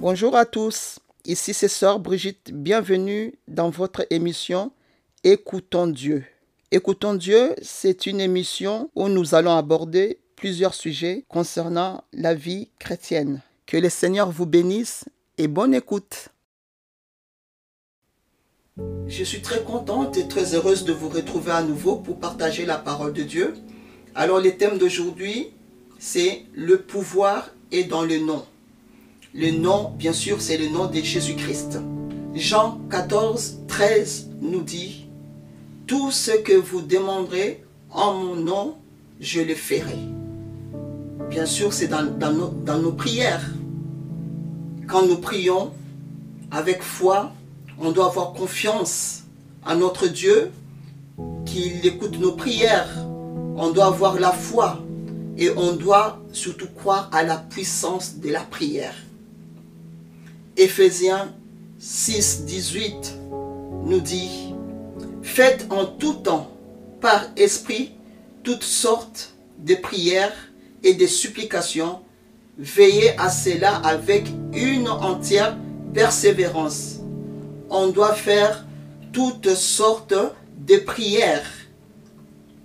Bonjour à tous, ici c'est Sœur Brigitte, bienvenue dans votre émission Écoutons Dieu. Écoutons Dieu, c'est une émission où nous allons aborder plusieurs sujets concernant la vie chrétienne. Que le Seigneur vous bénisse et bonne écoute. Je suis très contente et très heureuse de vous retrouver à nouveau pour partager la parole de Dieu. Alors le thème d'aujourd'hui, c'est le pouvoir est dans le nom. Le nom, bien sûr, c'est le nom de Jésus-Christ. Jean 14, 13 nous dit, Tout ce que vous demanderez en mon nom, je le ferai. Bien sûr, c'est dans, nos, dans nos prières. Quand nous prions avec foi, on doit avoir confiance à notre Dieu, qu'il écoute nos prières. On doit avoir la foi et on doit surtout croire à la puissance de la prière. Éphésiens 6, 18 nous dit, Faites en tout temps, par esprit, toutes sortes de prières et de supplications. Veillez à cela avec une entière persévérance. On doit faire toutes sortes de prières.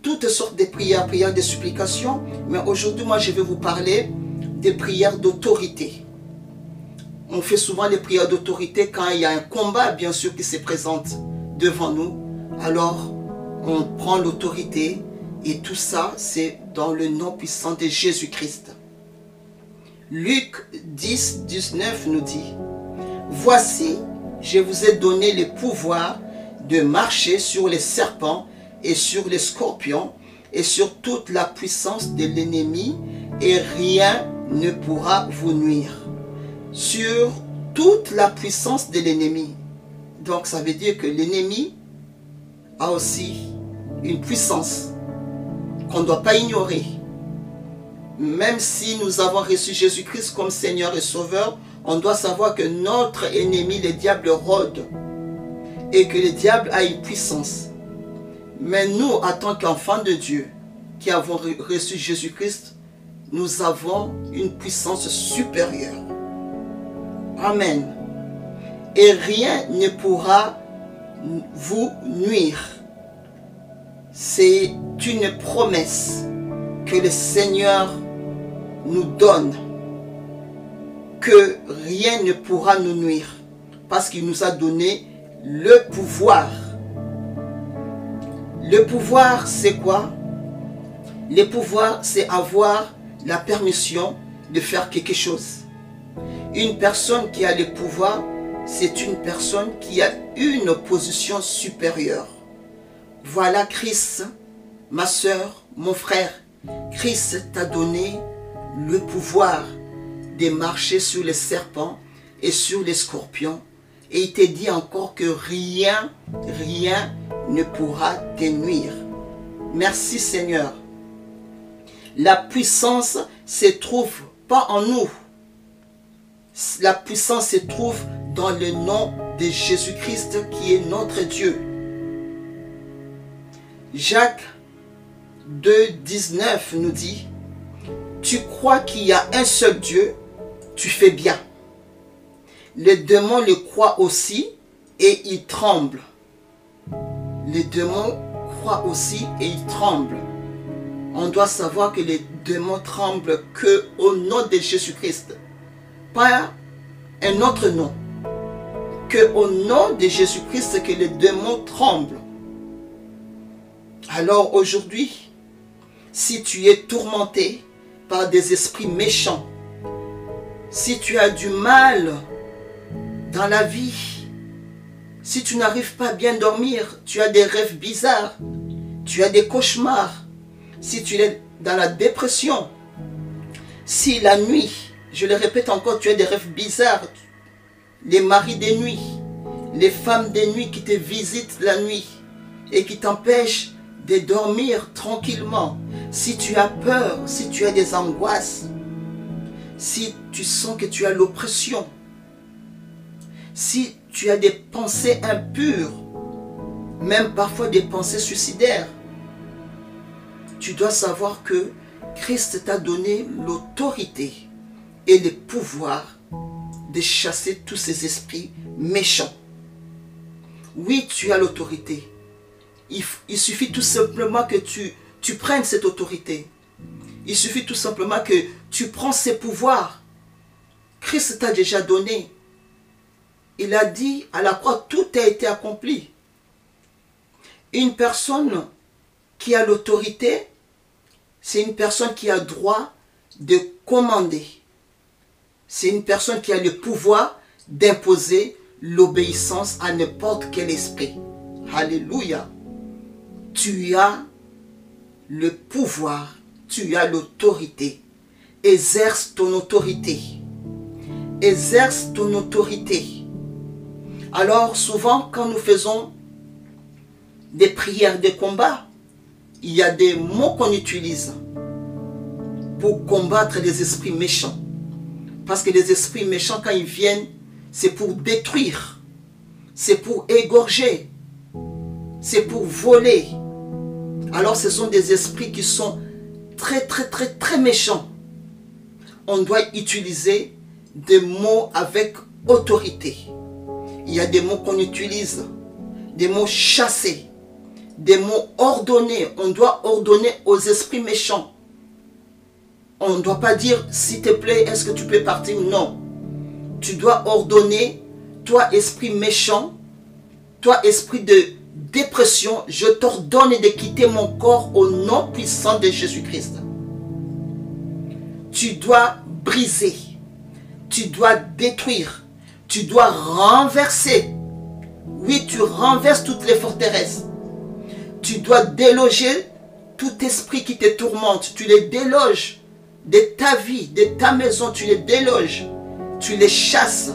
Toutes sortes de prières, prières de supplications. Mais aujourd'hui, moi, je vais vous parler des prières d'autorité on fait souvent les prières d'autorité quand il y a un combat, bien sûr, qui se présente devant nous. Alors, on prend l'autorité et tout ça, c'est dans le nom puissant de Jésus-Christ. Luc 10, 19 nous dit, Voici, je vous ai donné le pouvoir de marcher sur les serpents et sur les scorpions et sur toute la puissance de l'ennemi et rien ne pourra vous nuire sur toute la puissance de l'ennemi. Donc ça veut dire que l'ennemi a aussi une puissance qu'on ne doit pas ignorer. Même si nous avons reçu Jésus-Christ comme Seigneur et Sauveur, on doit savoir que notre ennemi, le diable, rôde. Et que le diable a une puissance. Mais nous, en tant qu'enfants de Dieu, qui avons reçu Jésus-Christ, nous avons une puissance supérieure. Amen. Et rien ne pourra vous nuire. C'est une promesse que le Seigneur nous donne. Que rien ne pourra nous nuire. Parce qu'il nous a donné le pouvoir. Le pouvoir, c'est quoi? Le pouvoir, c'est avoir la permission de faire quelque chose. Une personne qui a le pouvoir, c'est une personne qui a une position supérieure. Voilà Christ, ma soeur, mon frère. Christ t'a donné le pouvoir de marcher sur les serpents et sur les scorpions. Et il te dit encore que rien, rien ne pourra te nuire. Merci Seigneur. La puissance se trouve pas en nous, la puissance se trouve dans le nom de Jésus-Christ qui est notre Dieu. Jacques 2, 19 nous dit, tu crois qu'il y a un seul Dieu, tu fais bien. Les démons le croient aussi et ils tremblent. Les démons croient aussi et ils tremblent. On doit savoir que les démons tremblent que au nom de Jésus-Christ pas un autre nom que au nom de Jésus-Christ que les démons tremblent. Alors aujourd'hui, si tu es tourmenté par des esprits méchants, si tu as du mal dans la vie, si tu n'arrives pas à bien dormir, tu as des rêves bizarres, tu as des cauchemars, si tu es dans la dépression, si la nuit je le répète encore, tu as des rêves bizarres. Les maris des nuits, les femmes des nuits qui te visitent la nuit et qui t'empêchent de dormir tranquillement. Si tu as peur, si tu as des angoisses, si tu sens que tu as l'oppression, si tu as des pensées impures, même parfois des pensées suicidaires, tu dois savoir que Christ t'a donné l'autorité et le pouvoir de chasser tous ces esprits méchants. Oui, tu as l'autorité. Il, suffit tout simplement que tu, tu prennes cette autorité. Il suffit tout simplement que tu prends ces pouvoirs. Christ t'a déjà donné. Il a dit à la croix, tout a été accompli. Une personne qui a l'autorité, c'est une personne qui a droit de commander. C'est une personne qui a le pouvoir d'imposer l'obéissance à n'importe quel esprit. Alléluia. Tu as le pouvoir, tu as l'autorité. Exerce ton autorité. Exerce ton autorité. Alors souvent quand nous faisons des prières de combat, il y a des mots qu'on utilise pour combattre les esprits méchants. Parce que les esprits méchants, quand ils viennent, c'est pour détruire, c'est pour égorger, c'est pour voler. Alors ce sont des esprits qui sont très très très très méchants. On doit utiliser des mots avec autorité. Il y a des mots qu'on utilise, des mots chassés, des mots ordonnés. On doit ordonner aux esprits méchants. On ne doit pas dire, s'il te plaît, est-ce que tu peux partir Non. Tu dois ordonner, toi esprit méchant, toi esprit de dépression, je t'ordonne de quitter mon corps au nom puissant de Jésus-Christ. Tu dois briser, tu dois détruire, tu dois renverser. Oui, tu renverses toutes les forteresses. Tu dois déloger tout esprit qui te tourmente. Tu les déloges de ta vie, de ta maison. Tu les déloges. Tu les chasses.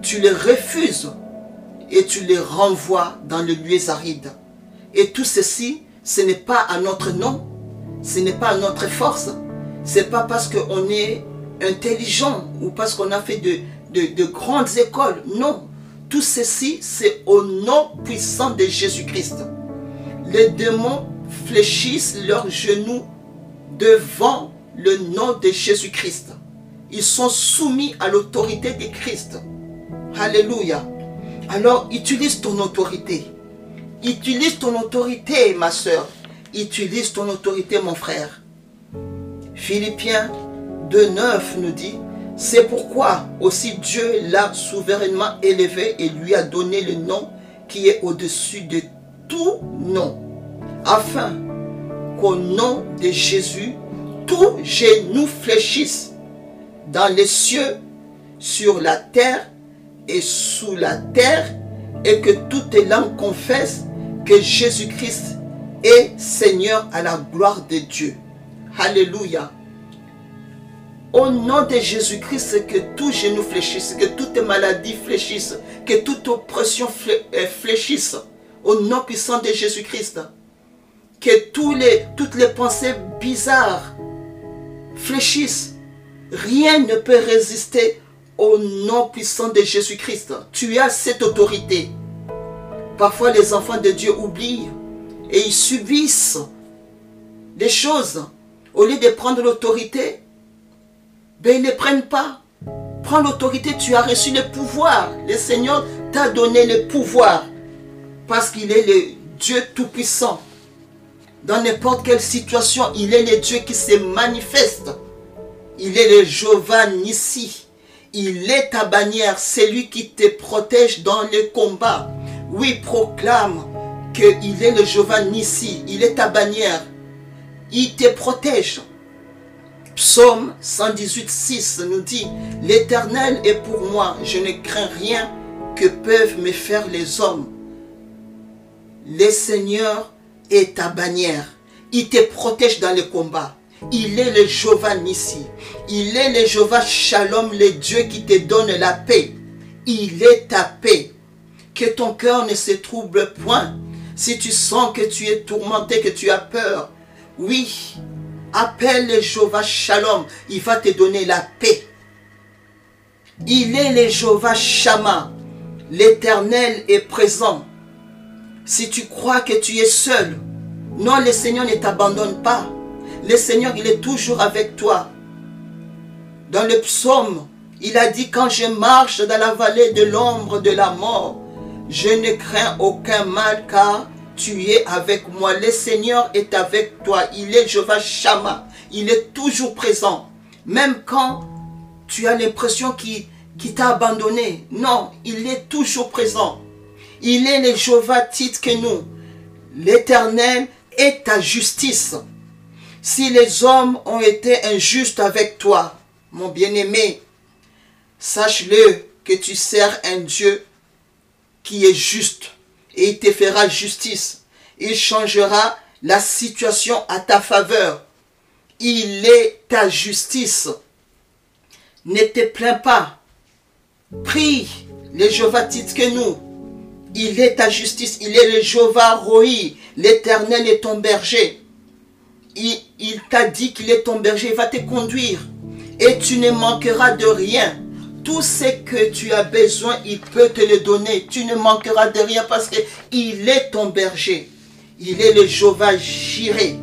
Tu les refuses. Et tu les renvoies dans le lieu aride. Et tout ceci, ce n'est pas à notre nom. Ce n'est pas à notre force. Ce n'est pas parce qu'on est intelligent ou parce qu'on a fait de, de, grandes écoles. Non. Tout ceci, c'est au nom puissant de Jésus-Christ. Les démons fléchissent leurs genoux devant le nom de Jésus-Christ. Ils sont soumis à l'autorité de Christ. Alléluia. Alors, utilise ton autorité. Utilise ton autorité, ma soeur. Utilise ton autorité, mon frère. Philippiens 2.9 nous dit, c'est pourquoi aussi Dieu l'a souverainement élevé et lui a donné le nom qui est au-dessus de tout nom, afin qu'au nom de Jésus, tout genou fléchisse dans les cieux, sur la terre et sous la terre, et que toute langue confesse que Jésus-Christ est Seigneur à la gloire de Dieu. Alléluia. Au nom de Jésus-Christ, que tout genou fléchisse, que toute maladie fléchisse, que toute oppression euh, fléchisse. Au nom puissant de Jésus-Christ. Que tous les, toutes les pensées bizarres fléchissent. Rien ne peut résister au nom puissant de Jésus-Christ. Tu as cette autorité. Parfois les enfants de Dieu oublient et ils subissent des choses. Au lieu de prendre l'autorité, ben, ils ne prennent pas. Prends l'autorité, tu as reçu le pouvoir. Le Seigneur t'a donné le pouvoir. Parce qu'il est le Dieu Tout-Puissant. Dans n'importe quelle situation, il est le Dieu qui se manifeste. Il est le Jéhovah Nissi. Il est ta bannière, c'est lui qui te protège dans les combats. Oui, proclame qu'il est le Jéhovah Nissi. Il est ta bannière. Il te protège. Psaume 118, 6 nous dit, L'Éternel est pour moi, je ne crains rien que peuvent me faire les hommes. Le Seigneur ta bannière. Il te protège dans le combat. Il est le Jéhovah Nissi. Il est le Jéhovah Shalom, le Dieu qui te donne la paix. Il est ta paix. Que ton cœur ne se trouble point. Si tu sens que tu es tourmenté, que tu as peur, oui, Appelle le Jéhovah Shalom. Il va te donner la paix. Il est le Jéhovah Shama. L'éternel est présent. Si tu crois que tu es seul, non, le Seigneur ne t'abandonne pas. Le Seigneur, il est toujours avec toi. Dans le psaume, Il a dit, quand je marche dans la vallée de l'ombre de la mort, je ne crains aucun mal car tu es avec moi. Le Seigneur est avec toi. Il est Jehovah Shammah. Il est toujours présent. Même quand tu as l'impression qu'il t'a abandonné. Non, il est toujours présent. Il est le Jehovah titre que nous. L'éternel est ta justice. Si les hommes ont été injustes avec toi, mon bien-aimé, sache-le que tu sers un Dieu qui est juste et il te fera justice. Il changera la situation à ta faveur. Il est ta justice. Ne te plains pas. Prie le Jéhovah que nous. Il est ta justice. Il est le Jéhovah Roi. L'éternel est ton berger. Il, il t'a dit qu'il est ton berger. Il va te conduire. Et tu ne manqueras de rien. Tout ce que tu as besoin, il peut te le donner. Tu ne manqueras de rien parce qu'il est ton berger. Il est le Jéhovah Jiré.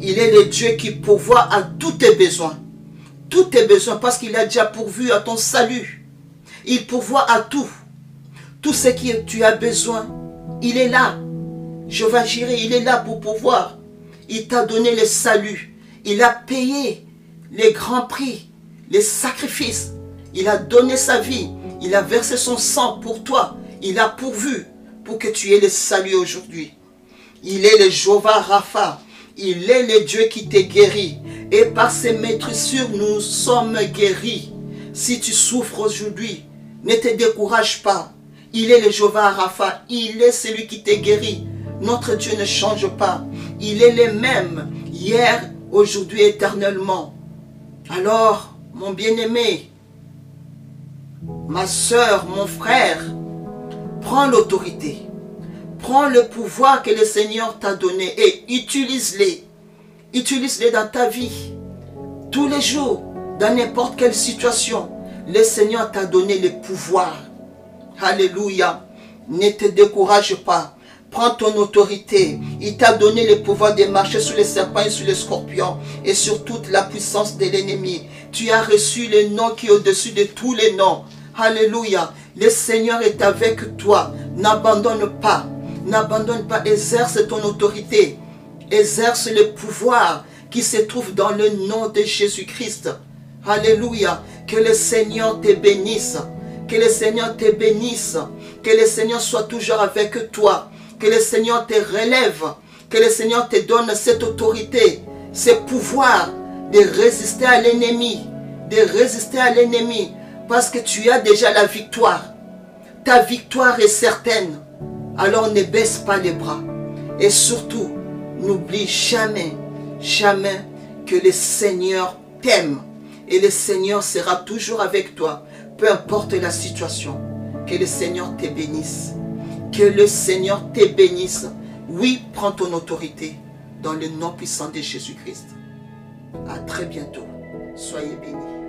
Il est le Dieu qui pourvoit à tous tes besoins. Tous tes besoins parce qu'il a déjà pourvu à ton salut. Il pourvoit à tout. Tout ce que tu as besoin, il est là. Jéhovah Jiré, il est là pour pouvoir. Il t'a donné le salut. Il a payé les grands prix, les sacrifices il a donné sa vie. Il a versé son sang pour toi. Il a pourvu pour que tu aies le salut aujourd'hui. Il est le Jéhovah Rapha. Il est le Dieu qui t'est guéri. Et par ses maîtresses, nous sommes guéris. Si tu souffres aujourd'hui, ne te décourage pas. Il est le Jéhovah Rapha. Il est celui qui t'est guéri. Notre Dieu ne change pas. Il est le même hier, aujourd'hui, éternellement. Alors, mon bien-aimé, ma soeur, mon frère, prends l'autorité. Prends le pouvoir que le Seigneur t'a donné et utilise-les. Utilise-les dans ta vie. Tous les jours, dans n'importe quelle situation, le Seigneur t'a donné le pouvoir. Alléluia. Ne te décourage pas. Prends ton autorité. Il t'a donné le pouvoir de marcher sur les serpents et sur les scorpions et sur toute la puissance de l'ennemi. Tu as reçu le nom qui est au-dessus de tous les noms. Alléluia. Le Seigneur est avec toi. N'abandonne pas. N'abandonne pas. Exerce ton autorité. Exerce le pouvoir qui se trouve dans le nom de Jésus-Christ. Alléluia. Que le Seigneur te bénisse. Que le Seigneur te bénisse. Que le Seigneur soit toujours avec toi. Que le Seigneur te relève. Que le Seigneur te donne cette autorité, ce pouvoir de résister à l'ennemi. De résister à l'ennemi parce que tu as déjà la victoire. Ta victoire est certaine. Alors ne baisse pas les bras. Et surtout, n'oublie jamais, jamais que le Seigneur t'aime. Et le Seigneur sera toujours avec toi, peu importe la situation. Que le Seigneur te bénisse. Que le Seigneur te bénisse. Oui, prends ton autorité dans le nom puissant de Jésus-Christ. À très bientôt. Soyez bénis.